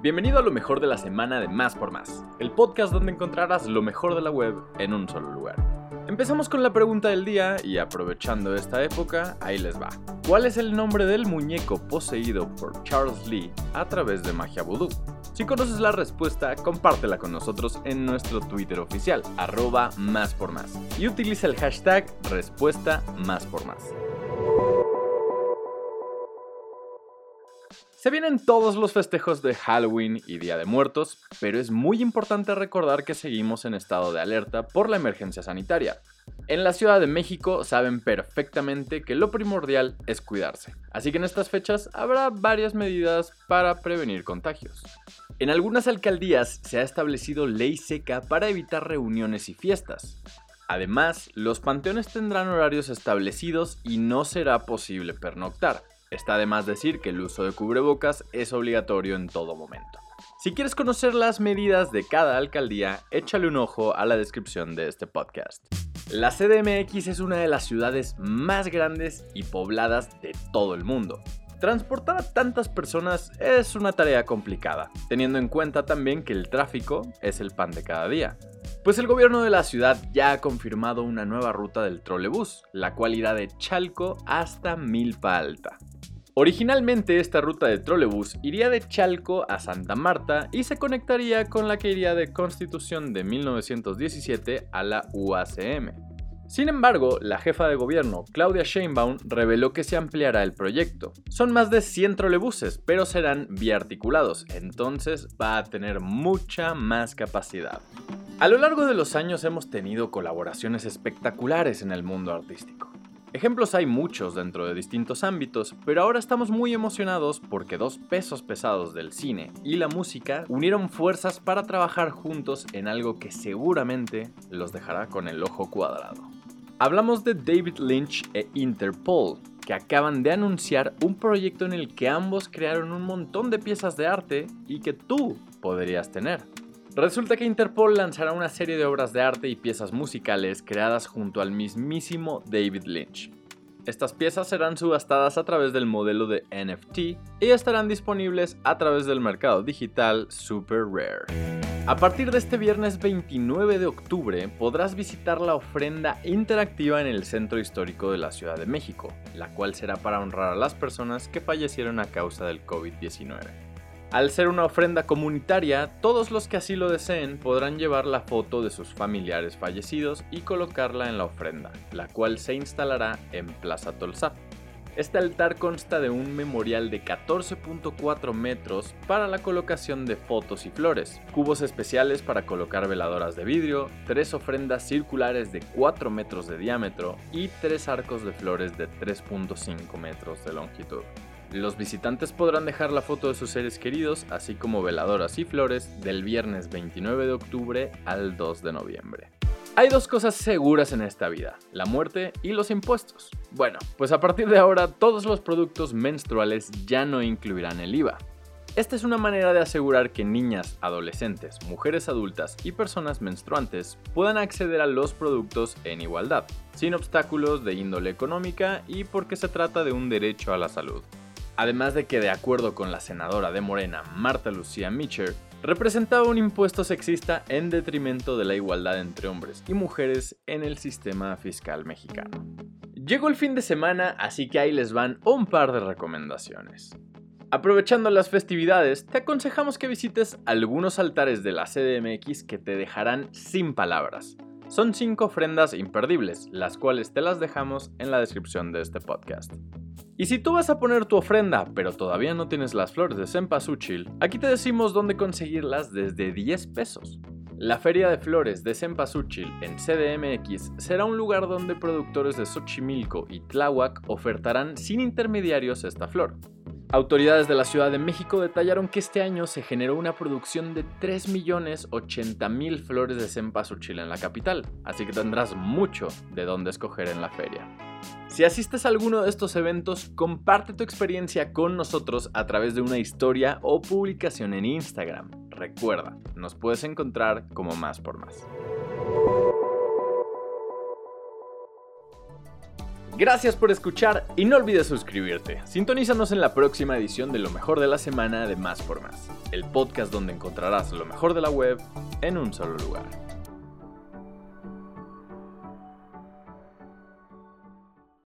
Bienvenido a lo mejor de la semana de Más por Más, el podcast donde encontrarás lo mejor de la web en un solo lugar. Empezamos con la pregunta del día y aprovechando esta época, ahí les va. ¿Cuál es el nombre del muñeco poseído por Charles Lee a través de magia voodoo? Si conoces la respuesta, compártela con nosotros en nuestro Twitter oficial, arroba más por más, y utiliza el hashtag respuesta más por más. Se vienen todos los festejos de Halloween y Día de Muertos, pero es muy importante recordar que seguimos en estado de alerta por la emergencia sanitaria. En la Ciudad de México saben perfectamente que lo primordial es cuidarse, así que en estas fechas habrá varias medidas para prevenir contagios. En algunas alcaldías se ha establecido ley seca para evitar reuniones y fiestas. Además, los panteones tendrán horarios establecidos y no será posible pernoctar, Está de más decir que el uso de cubrebocas es obligatorio en todo momento. Si quieres conocer las medidas de cada alcaldía, échale un ojo a la descripción de este podcast. La CDMX es una de las ciudades más grandes y pobladas de todo el mundo. Transportar a tantas personas es una tarea complicada, teniendo en cuenta también que el tráfico es el pan de cada día. Pues el gobierno de la ciudad ya ha confirmado una nueva ruta del trolebús, la cual irá de Chalco hasta Milpa Alta. Originalmente esta ruta de trolebús iría de Chalco a Santa Marta y se conectaría con la que iría de Constitución de 1917 a la UACM. Sin embargo, la jefa de gobierno, Claudia Sheinbaum, reveló que se ampliará el proyecto. Son más de 100 trolebuses, pero serán biarticulados, entonces va a tener mucha más capacidad. A lo largo de los años hemos tenido colaboraciones espectaculares en el mundo artístico. Ejemplos hay muchos dentro de distintos ámbitos, pero ahora estamos muy emocionados porque dos pesos pesados del cine y la música unieron fuerzas para trabajar juntos en algo que seguramente los dejará con el ojo cuadrado. Hablamos de David Lynch e Interpol, que acaban de anunciar un proyecto en el que ambos crearon un montón de piezas de arte y que tú podrías tener. Resulta que Interpol lanzará una serie de obras de arte y piezas musicales creadas junto al mismísimo David Lynch. Estas piezas serán subastadas a través del modelo de NFT y estarán disponibles a través del mercado digital Super Rare. A partir de este viernes 29 de octubre podrás visitar la ofrenda interactiva en el Centro Histórico de la Ciudad de México, la cual será para honrar a las personas que fallecieron a causa del COVID-19. Al ser una ofrenda comunitaria, todos los que así lo deseen podrán llevar la foto de sus familiares fallecidos y colocarla en la ofrenda, la cual se instalará en Plaza Tolsap. Este altar consta de un memorial de 14.4 metros para la colocación de fotos y flores, cubos especiales para colocar veladoras de vidrio, tres ofrendas circulares de 4 metros de diámetro y tres arcos de flores de 3.5 metros de longitud. Los visitantes podrán dejar la foto de sus seres queridos, así como veladoras y flores, del viernes 29 de octubre al 2 de noviembre. Hay dos cosas seguras en esta vida, la muerte y los impuestos. Bueno, pues a partir de ahora todos los productos menstruales ya no incluirán el IVA. Esta es una manera de asegurar que niñas, adolescentes, mujeres adultas y personas menstruantes puedan acceder a los productos en igualdad, sin obstáculos de índole económica y porque se trata de un derecho a la salud. Además de que, de acuerdo con la senadora de Morena, Marta Lucía Mitcher, representaba un impuesto sexista en detrimento de la igualdad entre hombres y mujeres en el sistema fiscal mexicano. Llegó el fin de semana, así que ahí les van un par de recomendaciones. Aprovechando las festividades, te aconsejamos que visites algunos altares de la CDMX que te dejarán sin palabras. Son cinco ofrendas imperdibles, las cuales te las dejamos en la descripción de este podcast. Y si tú vas a poner tu ofrenda, pero todavía no tienes las flores de cempasúchil, aquí te decimos dónde conseguirlas desde 10 pesos. La Feria de Flores de Cempasúchil en CDMX será un lugar donde productores de Xochimilco y Tláhuac ofertarán sin intermediarios esta flor. Autoridades de la Ciudad de México detallaron que este año se generó una producción de 3.080.000 flores de cempasúchil en la capital, así que tendrás mucho de dónde escoger en la feria. Si asistes a alguno de estos eventos, comparte tu experiencia con nosotros a través de una historia o publicación en Instagram. Recuerda, nos puedes encontrar como más por más. Gracias por escuchar y no olvides suscribirte. Sintonízanos en la próxima edición de Lo mejor de la semana de Más por Más, el podcast donde encontrarás lo mejor de la web en un solo lugar.